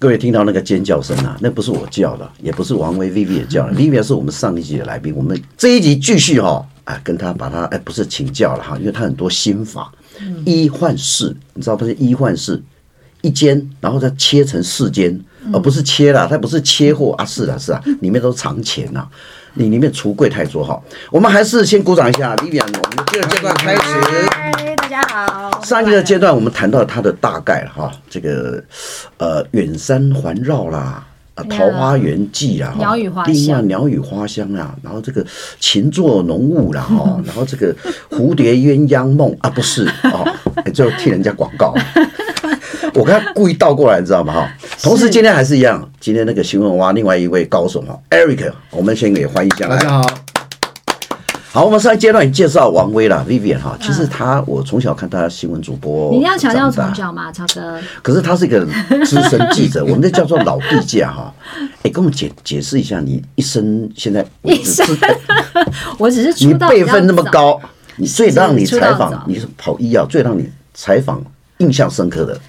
各位听到那个尖叫声啊，那不是我叫的，也不是王威 Vivian 叫的，Vivian 是我们上一集的来宾。我们这一集继续哈，啊，跟他把他哎，不是请教了哈，因为他很多心法，一换四，你知道不是一换四，一间，然后再切成四间，而不是切了，它不是切货啊，是啊是啊，里面都藏钱呐，你里面橱柜太多哈。我们还是先鼓掌一下，Vivian，我们的第二阶段开始。大家好，上一个阶段我们谈到它的大概哈，这个呃远山环绕啦，啊桃花源记啊，鸟语花香，鸟语花香啊，然后这个琴作浓雾啦哈，然后这个蝴蝶鸳鸯梦啊不是哦，就替人家广告，我刚才故意倒过来，你知道吗哈？同时今天还是一样，今天那个新闻挖另外一位高手哈，Eric，我们先给欢迎一下，大家好。好，我们上一阶段已经介绍王威了，Vivian 哈。其实他，我从小看他新闻主播，你要强调从小嘛，超哥。可是他是一个资深记者，我们这叫做老地价哈。哎，跟我们解解释一下，你一生现在一生，我只是你辈分那么高，你最让你采访，你是跑医药，最让你采访印象深刻的。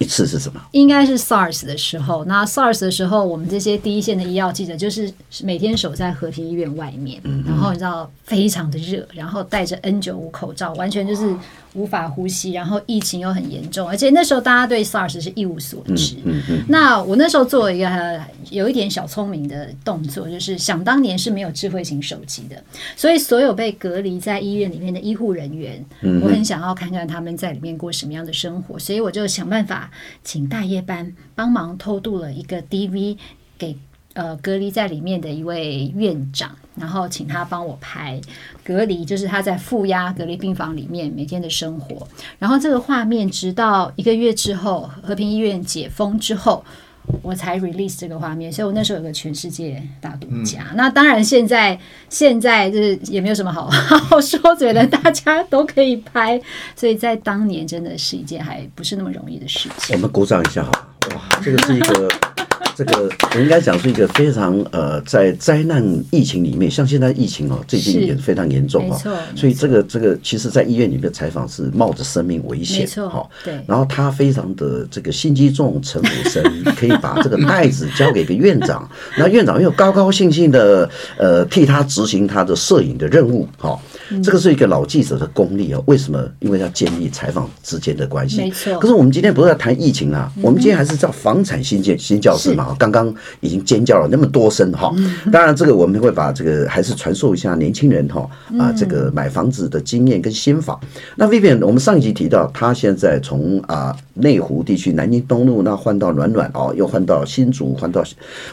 一次是什么？应该是 SARS 的时候。那 SARS 的时候，我们这些第一线的医药记者，就是每天守在和平医院外面，嗯、然后你知道非常的热，然后戴着 N95 口罩，完全就是。无法呼吸，然后疫情又很严重，而且那时候大家对 SARS 是一无所知。嗯嗯嗯、那我那时候做了一个有一点小聪明的动作，就是想当年是没有智慧型手机的，所以所有被隔离在医院里面的医护人员，嗯、我很想要看看他们在里面过什么样的生活，所以我就想办法请大夜班帮忙偷渡了一个 DV 给。呃，隔离在里面的一位院长，然后请他帮我拍隔离，就是他在负压隔离病房里面每天的生活。然后这个画面，直到一个月之后，和平医院解封之后，我才 release 这个画面。所以我那时候有个全世界大独家。嗯、那当然，现在现在就是也没有什么好好说嘴的，大家都可以拍。所以在当年，真的是一件还不是那么容易的事情。我们鼓掌一下哈！哇，这个是一个。这个我应该讲是一个非常呃，在灾难疫情里面，像现在疫情哦，最近也非常严重哈，所以这个这个，其实在医院里面的采访是冒着生命危险，哈，对。然后他非常的这个心机重，城府深，可以把这个袋子交给一个院长，那院长又高高兴兴的呃替他执行他的摄影的任务，哈。这个是一个老记者的功力哦。为什么？因为要建立采访之间的关系。没错。可是我们今天不是要谈疫情啊，我们今天还是叫房产新建新教室嘛。刚刚已经尖叫了那么多声哈。当然，这个我们会把这个还是传授一下年轻人哈啊这个买房子的经验跟心法。那 Vivian，我们上一集提到，他现在从啊内湖地区南京东路那换到暖暖哦，又换到新竹，换到。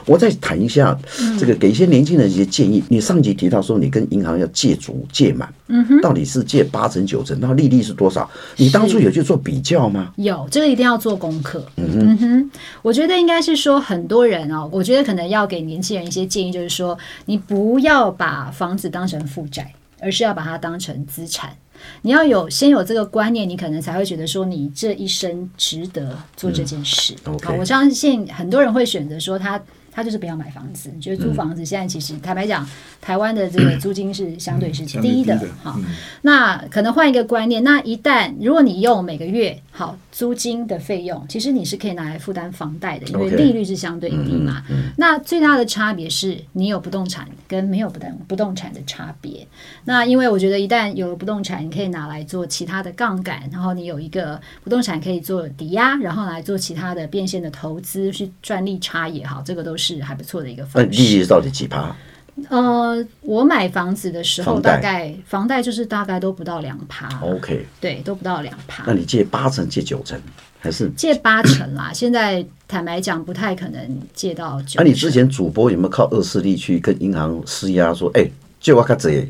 我再谈一下这个，给一些年轻人一些建议。你上一集提到说，你跟银行要借足借满。嗯哼，到底是借八成九成，然后利率是多少？你当初有去做比较吗？有，这个一定要做功课。嗯哼，嗯哼，我觉得应该是说，很多人哦，我觉得可能要给年轻人一些建议，就是说，你不要把房子当成负债，而是要把它当成资产。你要有先有这个观念，你可能才会觉得说，你这一生值得做这件事。嗯 okay。好，我相信很多人会选择说他。他就是不要买房子，觉得租房子现在其实坦白讲，台湾的这个租金是相对是低的哈。那可能换一个观念，那一旦如果你用每个月好租金的费用，其实你是可以拿来负担房贷的，因为利率是相对低嘛。那最大的差别是你有不动产跟没有不动不动产的差别。那因为我觉得一旦有了不动产，你可以拿来做其他的杠杆，然后你有一个不动产可以做抵押，然后来做其他的变现的投资去赚利差也好，这个都是。还不错的一个方式。利率到底几趴？呃，我买房子的时候，大概房贷就是大概都不到两趴。OK，对，都不到两趴。那你借八成，借九成，还是借八成啦？现在坦白讲，不太可能借到九。那、啊、你之前主播有没有靠恶势力去跟银行施压，说，哎、欸，借我卡借？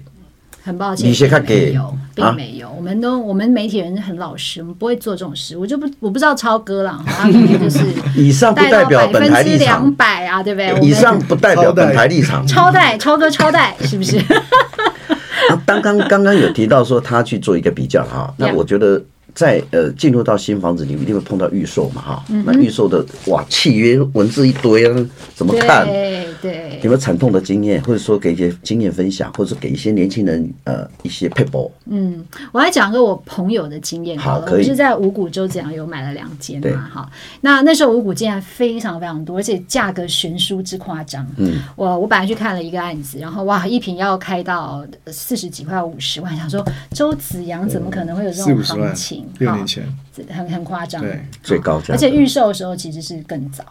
很抱歉，没有，并没有。我们都我们媒体人很老实，我们不会做这种事。我就不我不知道超哥了，他就是 以上不代表本台立场，两百啊，对不对？以上不代表本台立场。超代，超哥超代，是不是？啊，刚刚刚刚有提到说他去做一个比较哈，那我觉得在呃进入到新房子，你一定会碰到预售嘛，哈、嗯，那预售的哇，契约文字一堆啊，怎么看？对对，有没有惨痛的经验，或者说给一些经验分享，或者说给一些年轻人呃一些 p e p l e？嗯，我来讲个我朋友的经验好了，好，可以。我是在五股周子阳有买了两间嘛，哈，那那时候五股竟然非常非常多，而且价格悬殊之夸张。嗯，我我本来去看了一个案子，然后哇，一坪要开到四十几块五十万，想说周子阳怎么可能会有这种行情？六年前，很很夸张，对，最高价，而且预售的时候其实是更早，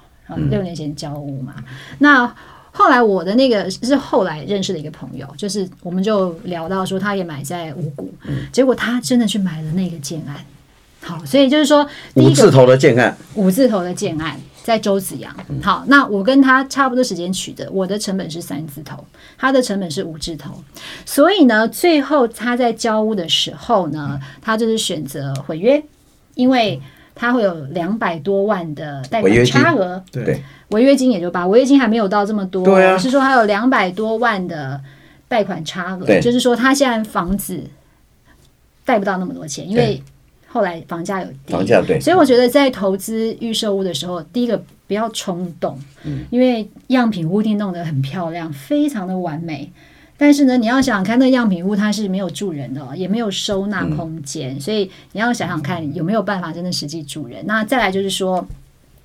六年前交屋嘛。那后来我的那个是后来认识的一个朋友，就是我们就聊到说，他也买在五股，结果他真的去买了那个建案。好，所以就是说，五字头的建案，五字头的建案在周子阳。好，那我跟他差不多时间取的，我的成本是三字头，他的成本是五字头，所以呢，最后他在交屋的时候呢，他就是选择毁约，因为他会有两百多万的贷款差额，对，违约金也就罢，违约金还没有到这么多，对啊，是说他有两百多万的贷款差额，就是说他现在房子贷不到那么多钱，因为。后来房价有跌，房价对，所以我觉得在投资预售屋的时候，第一个不要冲动，嗯，因为样品屋一定弄得很漂亮，非常的完美，但是呢，你要想想看，那样品屋它是没有住人的，也没有收纳空间，嗯，所以你要想想看有没有办法真的实际住人。那再来就是说，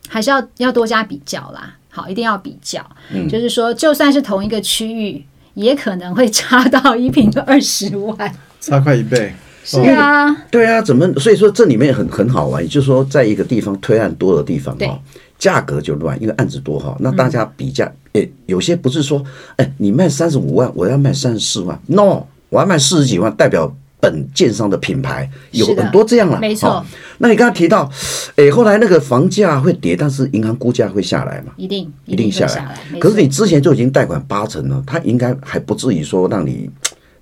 还是要要多加比较啦，好，一定要比较，嗯，就是说，就算是同一个区域，也可能会差到一平二十万，差快一倍。是啊，对啊，怎么？所以说这里面很很好玩，也就是说，在一个地方推案多的地方哈，价格就乱，因为案子多哈。那大家比价，哎，有些不是说，哎，你卖三十五万，我要卖三十四万，no，我要卖四十几万，代表本建商的品牌有很多这样了，没错。那你刚刚提到，哎，后来那个房价会跌，但是银行估价会下来嘛？一定一定下来。可是你之前就已经贷款八成了，他应该还不至于说让你。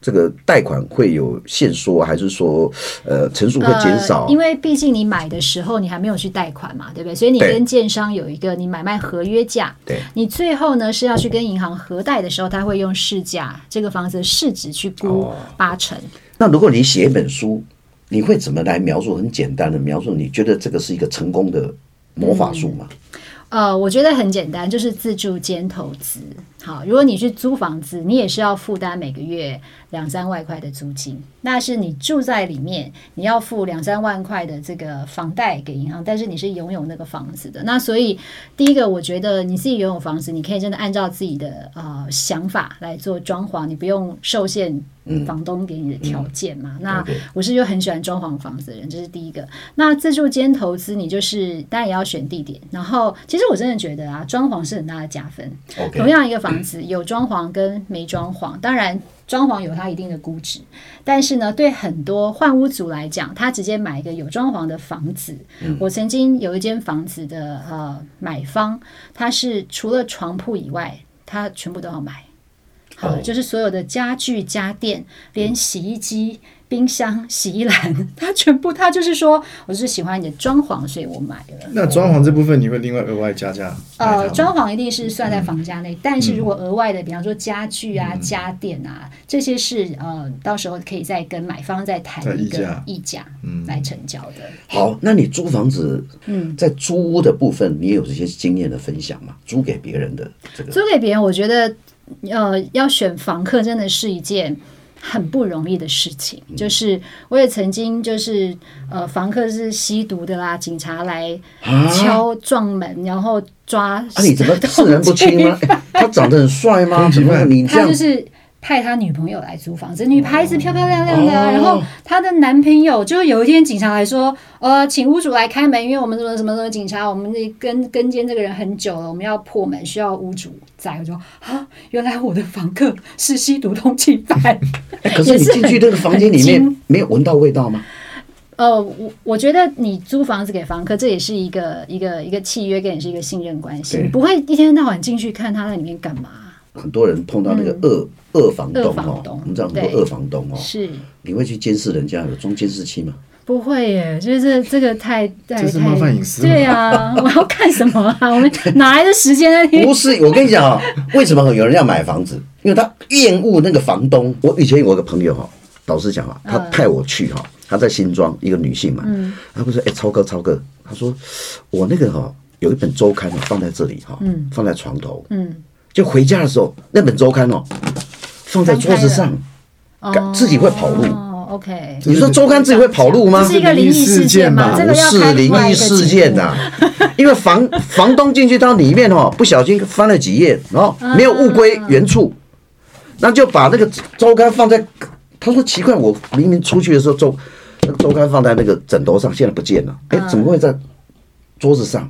这个贷款会有限缩，还是说，呃，成数会减少？呃，因为毕竟你买的时候你还没有去贷款嘛，对不对？所以你跟建商有一个你买卖合约价，对，你最后呢是要去跟银行核贷的时候，他会用市价这个房子的市值去估八成。哦。那如果你写一本书，你会怎么来描述？很简单的描述，你觉得这个是一个成功的魔法术吗？嗯呃，我觉得很简单，就是自助兼投资。好，如果你去租房子，你也是要负担每个月两三万块的租金。那是你住在里面，你要付两三万块的这个房贷给银行，但是你是拥有那个房子的。那所以，第一个，我觉得你自己拥有房子，你可以真的按照自己的呃想法来做装潢，你不用受限。房东给你的条件嘛，嗯嗯、那我是就很喜欢装潢房子的人，这是第一个。那自住间投资，你就是当然也要选地点。然后，其实我真的觉得啊，装潢是很大的加分。同样一个房子，有装潢跟没装潢，当然装潢有它一定的估值，但是呢，对很多换屋族来讲，他直接买一个有装潢的房子。嗯、我曾经有一间房子的呃买方，他是除了床铺以外，他全部都要买。好，就是所有的家具家电，连洗衣机、冰箱、洗衣篮，它全部，它就是说，我是喜欢你的装潢，所以我买了。那装潢这部分你会另外额外加价？呃，装潢一定是算在房价内，嗯、但是如果额外的，比方说家具啊、嗯、家电啊，这些是呃，到时候可以再跟买方再谈一个议价，嗯，来成交的。好，那你租房子，嗯，在租屋的部分，你有这些经验的分享吗？租给别人的这个，租给别人，我觉得。呃，要选房客真的是一件很不容易的事情。嗯、就是我也曾经就是呃，房客是吸毒的啦，警察来敲撞门，啊、然后抓。啊，你怎么视人不清吗？他长得很帅吗？你这样他就是。派他女朋友来租房子，女孩子漂漂亮亮的，啊，然后他的男朋友就有一天警察来说，呃，请屋主来开门，因为我们什么什么什么警察，我们这跟跟监这个人很久了，我们要破门，需要屋主在。我就啊，原来我的房客是吸毒通缉犯。欸，可是你进去这个房间里面 没有闻到味道吗？呃，我我觉得你租房子给房客，这也是一个一个一个契约，跟也是一个信任关系，你不会一天到晚进去看他在里面干嘛。很多人碰到那个二、嗯、二房东哦，我们知道很多二房东哦，是你会去监视人家有装监视器吗？不会耶，就是这个太太这是冒犯隐私。对啊，我要看什么啊？我们 哪来的时间？不是，我跟你讲啊，为什么有人要买房子？因为他厌恶那个房东。我以前有个朋友哈，老实讲啊，他派我去哈，他在新庄，一个女性嘛，嗯，他会说：“哎，超哥，超哥，他说我那个哈有一本周刊哦，放在这里哈，放在床头，嗯，就回家的时候，那本周刊哦放在桌子上，自己会跑路。哦 OK，你说周刊自己会跑路吗？这是一个灵异事件吗？不是灵异事件呐，因为房房东进去到里面哦，不小心翻了几页，然后没有物归原处，那就把那个周刊放在。他说奇怪，我明明出去的时候周那个周刊放在那个枕头上，现在不见了。哎，怎么会在桌子上？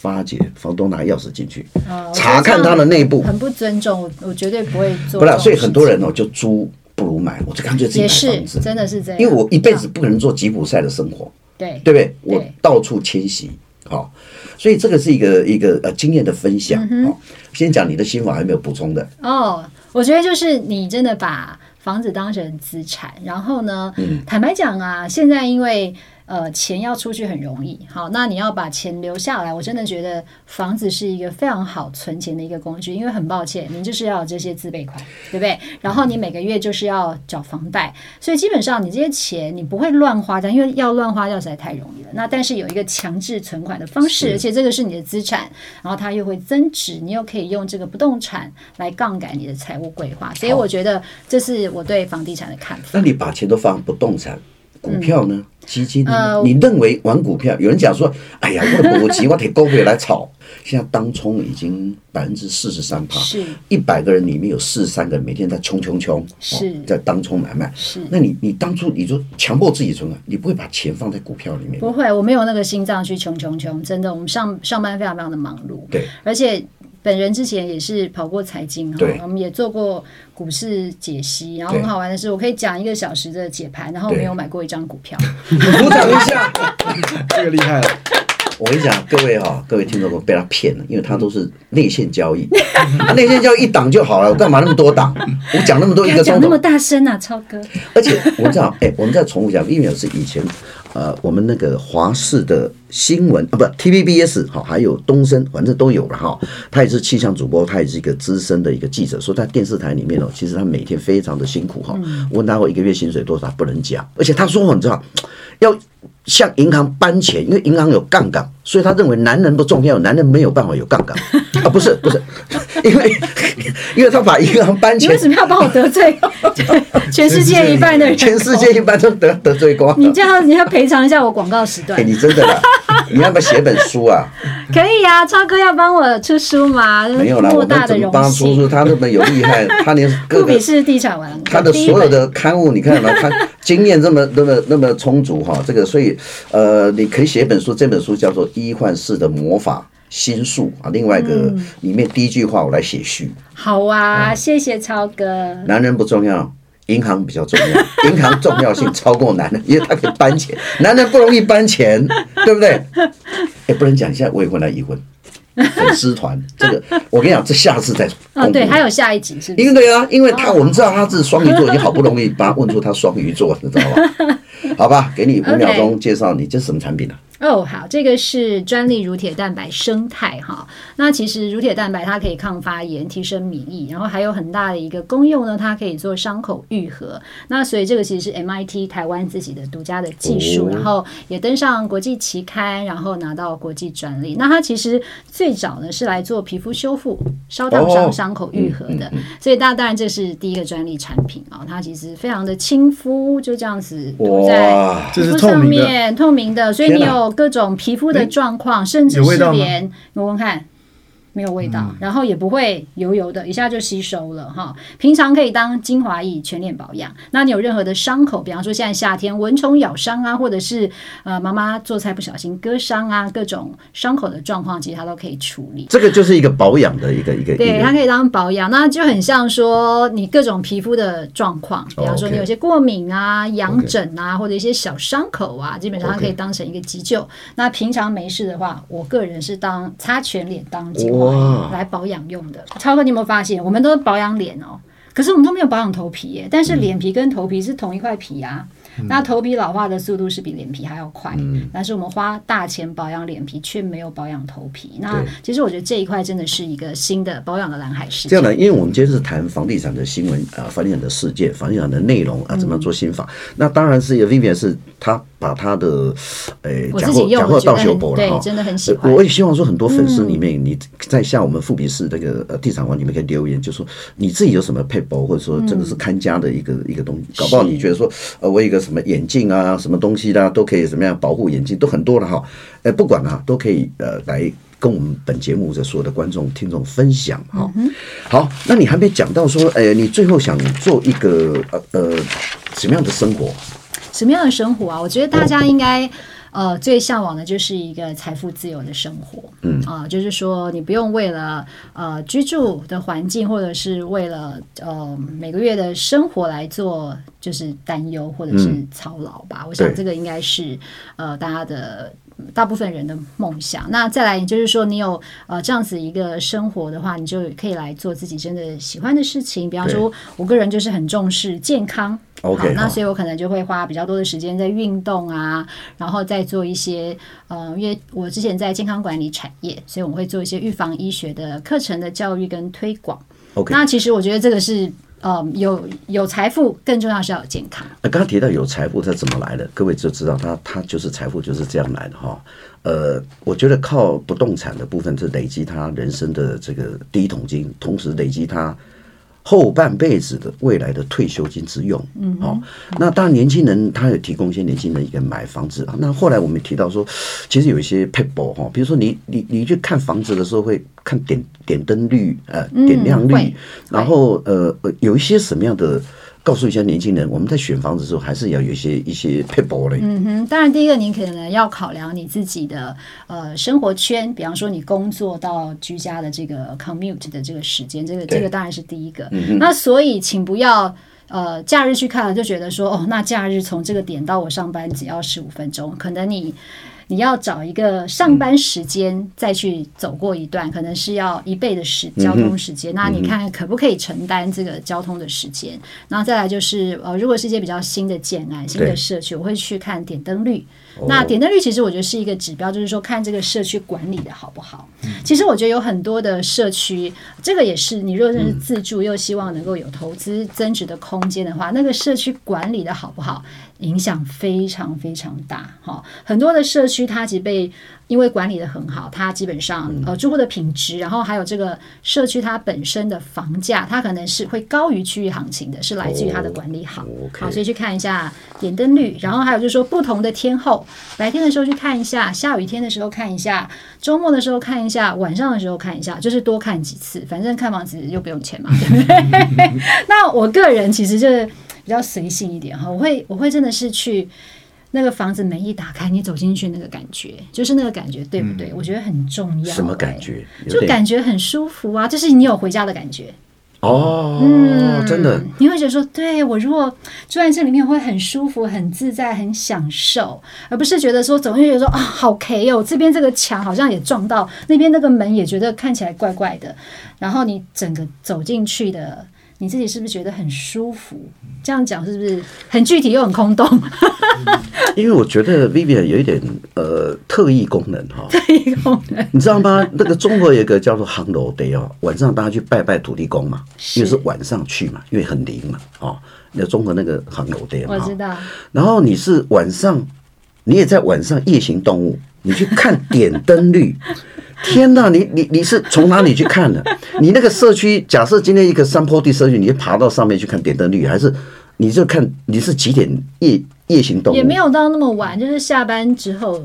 发觉房东拿钥匙进去，查看他的内部，很不尊重。我我绝对不会做。不了，所以很多人哦，就租不如买，我就干脆自己买房子。真的是这样，因为我一辈子不可能做吉普赛的生活，对对不对？我到处迁徙，好，所以这个是一个一个呃经验的分享。好，先讲你的心法，还没有补充的。哦，我觉得就是你真的把。房子当成资产，然后呢，嗯、坦白讲啊，现在因为。呃，钱要出去很容易，好，那你要把钱留下来，我真的觉得房子是一个非常好存钱的一个工具，因为很抱歉，您就是要有这些自备款，对不对？然后你每个月就是要缴房贷，所以基本上你这些钱你不会乱花掉，因为要乱花掉实在太容易了。那但是有一个强制存款的方式，而且这个是你的资产，然后它又会增值，你又可以用这个不动产来杠杆你的财务规划，所以我觉得这是我对房地产的看法。那你把钱都放不动产？股票呢？基金呢？你认为玩股票？有人讲说：“哎呀，我的股基我得高回来炒。”现在当冲已经百分之四十三趴，是一百个人里面有四十三个人每天在冲冲冲，是在当冲买卖。是，那你你当初你就强迫自己存款？你不会把钱放在股票里面？不会，我没有那个心脏去冲冲冲。真的，我们上上班非常非常的忙碌。对，而且。本人之前也是跑过财经哈，我们也做过股市解析，然后很好玩的是，我可以讲一个小时的解盘，然后没有买过一张股票。鼓掌一下，这个厉害了。我跟你讲，各位哈，各位听众都被他骗了，因为他都是内线交易，内线交易一档就好了，我干嘛那么多档？我讲那么多一个钟头，讲那么大声啊，超哥。而且我知道，哎，我们再重复讲，因为是以前。呃，我们那个华视的新闻啊，不，TVBS 好，还有东森，反正都有了哈。他也是气象主播，他也是一个资深的一个记者，说在电视台里面哦，其实他每天非常的辛苦哈。我问他我一个月薪水多少，不能讲，而且他说你知道要。向银行搬钱，因为银行有杠杆，所以他认为男人不重要，男人没有办法有杠杆啊！不是不是，因为因为他把银行搬钱，你为什么要把我得罪 全世界一半的人？全世界一半都得得罪光。你这样你要赔偿一下我广告时段。欸、你真的啦？你要不要写本书啊？可以啊，超哥要帮我出书吗？没有啦，我们怎么帮他出书？他那么有厉害，他连富比是地产王，他的所有的刊物，你看嘛，他经验这么那么那么充足哈，这个所以。呃，你可以写一本书，这本书叫做《一换四的魔法心术》啊。另外一个里面第一句话我来写序。好啊，谢谢超哥。男人不重要，银行比较重要。银行重要性超过男人，因为他可以搬钱。男人不容易搬钱，对不对？也，不能讲，现在未婚来已婚。粉丝团，这个我跟你讲，这下次再哦，对，还有下一集是？因为对啊，因为他我们知道他是双鱼座，已经好不容易把他问出他双鱼座，你知道吧？好吧，给你五秒钟介绍你这是什么产品呢？哦，好，这个是专利乳铁蛋白生态哈。那其实乳铁蛋白它可以抗发炎、提升免疫，然后还有很大的一个功用呢，它可以做伤口愈合。那所以这个其实是 MIT 台湾自己的独家的技术，然后也登上国际期刊，然后拿到国际专利。那它其实最早呢是来做皮肤修复、烧烫伤、伤口愈合的。所以大当然这是第一个专利产品啊，它其实非常的亲肤，就这样子涂在皮肤上面，透明的，所以你有。各种皮肤的状况，甚至是连我闻看。没有味道，嗯、然后也不会油油的，一下就吸收了哈。平常可以当精华液全脸保养。那你有任何的伤口，比方说现在夏天蚊虫咬伤啊，或者是呃妈妈做菜不小心割伤啊，各种伤口的状况，其实它都可以处理。这个就是一个保养的一个一个。对，它可以当保养，那就很像说你各种皮肤的状况，比方说你有些过敏啊、痒疹啊，或者一些小伤口啊，基本上它可以当成一个急救。那平常没事的话，我个人是当擦全脸当精华。来保养用的，超哥，你有没有发现，我们都是保养脸哦，可是我们都没有保养头皮耶，但是脸皮跟头皮是同一块皮啊。那头皮老化的速度是比脸皮还要快，嗯、但是我们花大钱保养脸皮，却没有保养头皮。那其实我觉得这一块真的是一个新的保养的蓝海市场。这样的，因为我们今天是谈房地产的新闻啊，房地产的事件，房地产的内容啊，怎么样做新法？那当然是 Vivian 是他把他的诶假货假货到修博了哈，真的很喜欢。我也希望说很多粉丝里面，嗯、你在像我们富比士这个呃地产王里面可以留言，就说你自己有什么配包，或者说这个是看家的一个、嗯、一个东西，搞不好你觉得说呃我有一个什么眼镜啊。什么东西啦，都可以怎么样保护眼睛，都很多了哈。哎，不管啊，都可以呃来跟我们本节目的所有的观众听众分享哈。好，那你还没讲到说，哎，你最后想做一个呃呃什么样的生活？什么样的生活啊？我觉得大家应该。呃，最向往的就是一个财富自由的生活，嗯啊、呃，就是说你不用为了呃居住的环境，或者是为了呃每个月的生活来做就是担忧或者是操劳吧。嗯、我想这个应该是呃大家的。大部分人的梦想。那再来，就是说，你有呃这样子一个生活的话，你就可以来做自己真的喜欢的事情。比方说，我个人就是很重视健康，OK，那所以我可能就会花比较多的时间在运动啊，然后再做一些呃，因为我之前在健康管理产业，所以我会做一些预防医学的课程的教育跟推广。OK，那其实我觉得这个是。呃，有有财富，更重要是要有健康。那刚刚提到有财富，它怎么来的？各位就知道，它它就是财富就是这样来的哈。呃，我觉得靠不动产的部分是累积他人生的这个第一桶金，同时累积他。后半辈子的未来的退休金之用，嗯，好，那当然年轻人他有提供一些年轻人一个买房子啊。那后来我们提到说，其实有一些 people 哈，比如说你你你去看房子的时候会看点点灯率，呃，点亮率，然后呃有一些什么样的。告诉一下年轻人，我们在选房子的时候，还是要有一些一些撇步的。嗯哼，当然，第一个你可能要考量你自己的呃生活圈，比方说你工作到居家的这个 commute 的这个时间，这个这个当然是第一个。嗯、那所以，请不要呃假日去看了就觉得说哦，那假日从这个点到我上班只要十五分钟，可能你。你要找一个上班时间再去走过一段，可能是要一倍的时交通时间。那你看可不可以承担这个交通的时间？然后再来就是呃，如果是一些比较新的建案、新的社区，我会去看点灯率。那点灯率其实我觉得是一个指标，就是说看这个社区管理的好不好。其实我觉得有很多的社区，这个也是你若认识自住又希望能够有投资增值的空间的话，那个社区管理的好不好？影响非常非常大，哈，很多的社区它其实被因为管理得很好，它基本上呃住户的品质，然后还有这个社区它本身的房价，它可能是会高于区域行情的，是来自于它的管理好，好，所以去看一下点灯率，然后还有就是说不同的天后，白天的时候去看一下，下雨天的时候看一下，周末的时候看一下，晚上的时候看一下，就是多看几次，反正看房子又不用钱嘛，对不对？那我个人其实就是。比较随性一点哈，我会我会真的是去那个房子门一打开，你走进去那个感觉，就是那个感觉，对不对？嗯、我觉得很重要。什么感觉？就感觉很舒服啊，就是你有回家的感觉。哦，嗯，真的，你会觉得说，对，我如果住在这里面会很舒服、很自在、很享受，而不是觉得说总会觉得说啊，好 K 哦，这边这个墙好像也撞到，那边那个门也觉得看起来怪怪的，然后你整个走进去的。你自己是不是觉得很舒服？这样讲是不是很具体又很空洞？因为我觉得 Vivian 有一点呃特异功能哈，特异功能，你知道吗？那个中国有一个叫做杭楼 day 哦，晚上大家去拜拜土地公嘛，因为是晚上去嘛，因为很灵嘛，哦，那中国那个烘炉地我知道。然后你是晚上，你也在晚上夜行动物，你去看点灯率。天呐，你你你是从哪里去看的？你那个社区，假设今天一个山坡地社区，你就爬到上面去看点灯率，还是你就看你是几点夜夜行动？也没有到那么晚，就是下班之后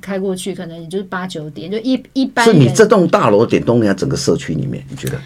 开过去，可能也就是八九点，就一一般。是你这栋大楼点灯量整个社区里面，你觉得？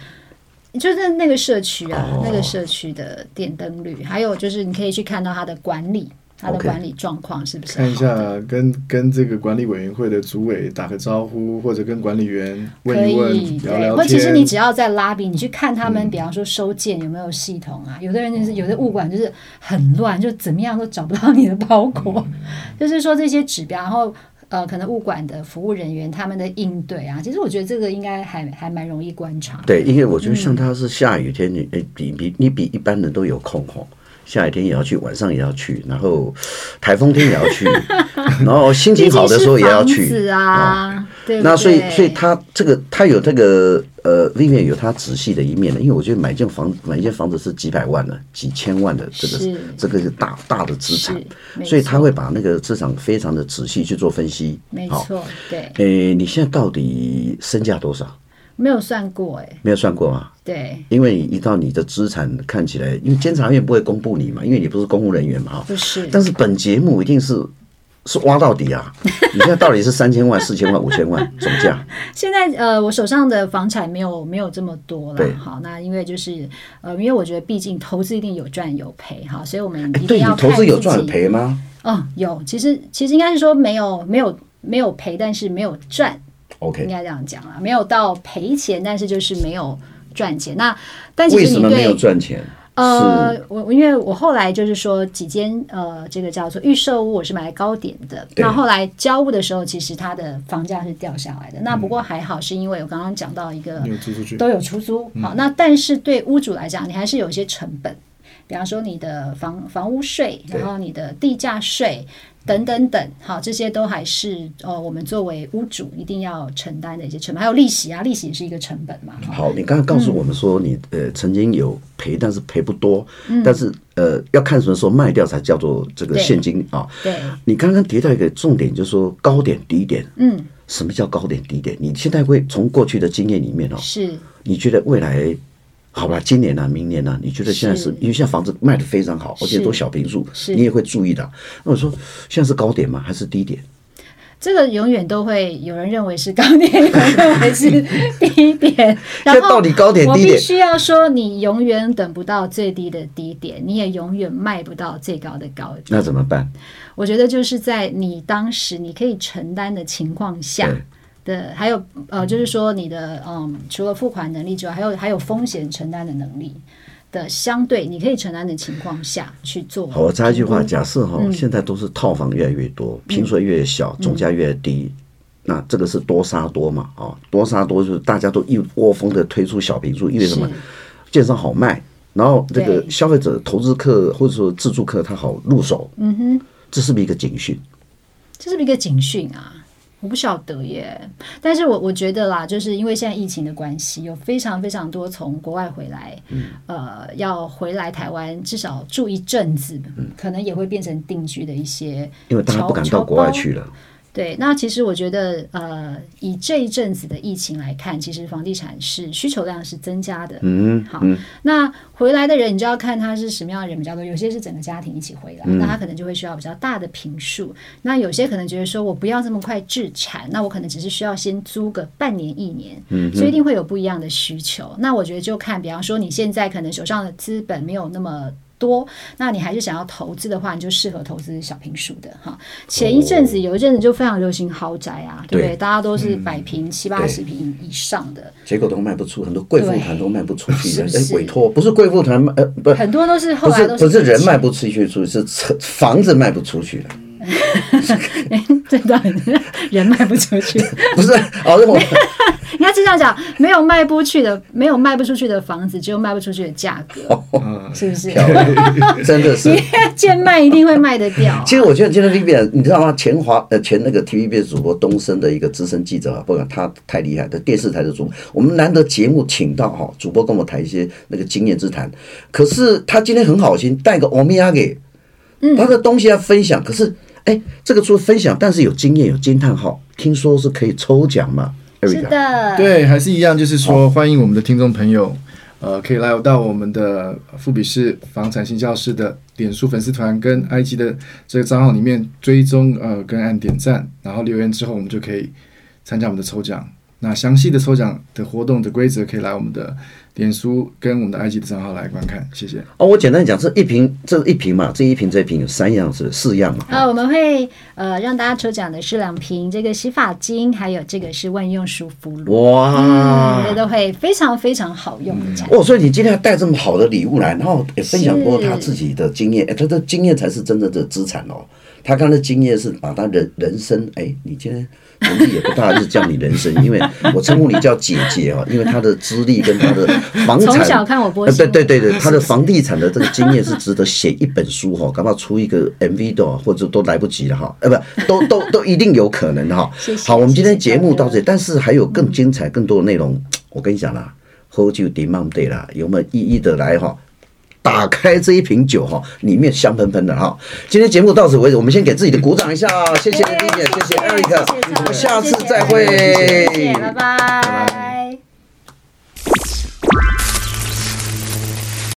就是那个社区啊，哦、那个社区的点灯率，还有就是你可以去看到它的管理。他的管理状况是不是？看一下，跟跟这个管理委员会的主委打个招呼，或者跟管理员问一问，聊聊天。或其实你只要在 lobby，你去看他们，嗯、比方说收件有没有系统啊？有的人就是有的物管就是很乱，就怎么样都找不到你的包裹。嗯、就是说这些指标，然后呃，可能物管的服务人员他们的应对啊，其实我觉得这个应该还还蛮容易观察。对，因为我觉得像他是下雨天，你诶比比你比一般人都有空吼。下雨天也要去，晚上也要去，然后台风天也要去，然后心情好的时候也要去啊。对，那所以所以他这个他有这个呃，Vivian 有他仔细的一面的，因为我觉得买间房买一间房子是几百万的、几千万的，这个是这个是大大的资产，所以他会把那个资产非常的仔细去做分析。没错，对。诶，你现在到底身价多少？没有算过哎，没有算过啊。对，因为一到你的资产看起来，因为监察院不会公布你嘛，因为你不是公务人员嘛，哈不是。但是本节目一定是是挖到底啊！你现在到底是三千万、四千万、五千万 总价？现在呃，我手上的房产没有没有这么多了。对，好，那因为就是呃，因为我觉得毕竟投资一定有赚有赔哈，所以我们一定要投资有赚赔吗？哦，有，其实其实应该是说没有没有没有赔，但是没有赚。OK，应该这样讲啊，没有到赔钱，但是就是没有赚钱。那但其实你对，为什么没有赚钱？呃，我因为我后来就是说几间呃，这个叫做预售屋，我是买来高点的。那后来交屋的时候，其实它的房价是掉下来的。那不过还好，是因为我刚刚讲到一个都有出租。好，那但是对屋主来讲，你还是有一些成本，比方说你的房房屋税，然后你的地价税。等等等，好，这些都还是呃，我们作为屋主一定要承担的一些成本，还有利息啊，利息也是一个成本嘛。好，你刚刚告诉我们说你、嗯、呃曾经有赔，但是赔不多，嗯、但是呃要看什么时候卖掉才叫做这个现金啊。对，你刚刚提到一个重点，就是说高点低点。嗯，什么叫高点低点？你现在会从过去的经验里面哦，是你觉得未来？好吧，今年呢、啊，明年呢、啊？你觉得现在是，是因为现在房子卖的非常好，而且都小平数，你也会注意的。那我说，现在是高点吗？还是低点？这个永远都会有人认为是高点，有人认为是低点。然后到底高点低点？我必须要说，你永远等不到最低的低点，你也永远卖不到最高的高点。那怎么办？我觉得就是在你当时你可以承担的情况下。的还有呃，就是说你的嗯，除了付款能力之外，还有还有风险承担的能力的相对，你可以承担的情况下去做。好，我插一句话，假设哈，嗯、现在都是套房越来越多，平数越小，总价越低，嗯、那这个是多杀多嘛？啊，多杀多就是大家都一窝蜂的推出小平数，因为什么？建商好卖，然后这个消费者、投资客或者说自住客他好入手。嗯哼，这是不是一个警讯？这是不是一个警讯啊？我不晓得耶，但是我我觉得啦，就是因为现在疫情的关系，有非常非常多从国外回来，嗯、呃，要回来台湾至少住一阵子，嗯、可能也会变成定居的一些，因为大家不敢到国外去了。对，那其实我觉得，呃，以这一阵子的疫情来看，其实房地产是需求量是增加的。嗯，好，嗯、那回来的人，你就要看他是什么样的人比较多。有些是整个家庭一起回来，嗯、那他可能就会需要比较大的平数。那有些可能觉得说，我不要这么快置产，那我可能只是需要先租个半年一年。嗯，所以一定会有不一样的需求。那我觉得就看，比方说你现在可能手上的资本没有那么。多，那你还是想要投资的话，你就适合投资小平数的哈。前一阵子有一阵子就非常流行豪宅啊，对不对？大家都是百平、七八十平以上的，结果都卖不出，很多贵妇团都卖不出去。人，委托不是贵妇团，呃，不，很多都是后来都是不是人卖不出去，出是房子卖不出去了。真的，人卖不出去，不是哦。你要 这样讲，没有卖不去的，没有卖不出去的房子，只有卖不出去的价格，是不是？真的是，贱卖一定会卖得掉。其实我觉得今天 Vivian，你知道吗？前华呃前那个 TVB 主播东升的一个资深记者啊，不管他太厉害的电视台的主播，我们难得节目请到哈主播跟我们谈一些那个经验之谈。可是他今天很好心带个欧米亚给，他的东西要分享。可是哎，这个除了分享，但是有经验有惊叹号，听说是可以抽奖嘛？是的，对，还是一样，就是说，欢迎我们的听众朋友，呃，可以来到我们的富比士房产新教室的脸书粉丝团跟 IG 的这个账号里面追踪，呃，跟按点赞，然后留言之后，我们就可以参加我们的抽奖。那详细的抽奖的活动的规则，可以来我们的脸书跟我们的 IG 的账号来观看，谢谢。哦，我简单讲，这一瓶，这一瓶嘛，这一瓶这一瓶有三样是四样嘛。啊，我们会呃让大家抽奖的是两瓶这个洗发精，还有这个是万用舒肤露。哇，这、嗯、都会非常非常好用的。哦，所以你今天还带这么好的礼物来，然后也分享过他自己的经验，哎，他的经验才是真正的资产哦。他刚才经验是把他的人生，哎，你今天年纪也不大，就叫你人生，因为我称呼你叫姐姐哦，因为他的资历跟他的房产，从小看我播，对对对对，他的房地产的这个经验是值得写一本书哈，搞不好出一个 MV 的，或者都来不及了哈，呃，不，都都都一定有可能哈。好，我们今天节目到这里，但是还有更精彩、更多的内容，我跟你讲啦，喝酒点满对啦，有没有一一的来哈？打开这一瓶酒哈，里面香喷喷的哈。今天节目到此为止，我们先给自己的鼓掌一下，谢谢丽丽姐，谢谢 Eric，我们下次再会，拜拜。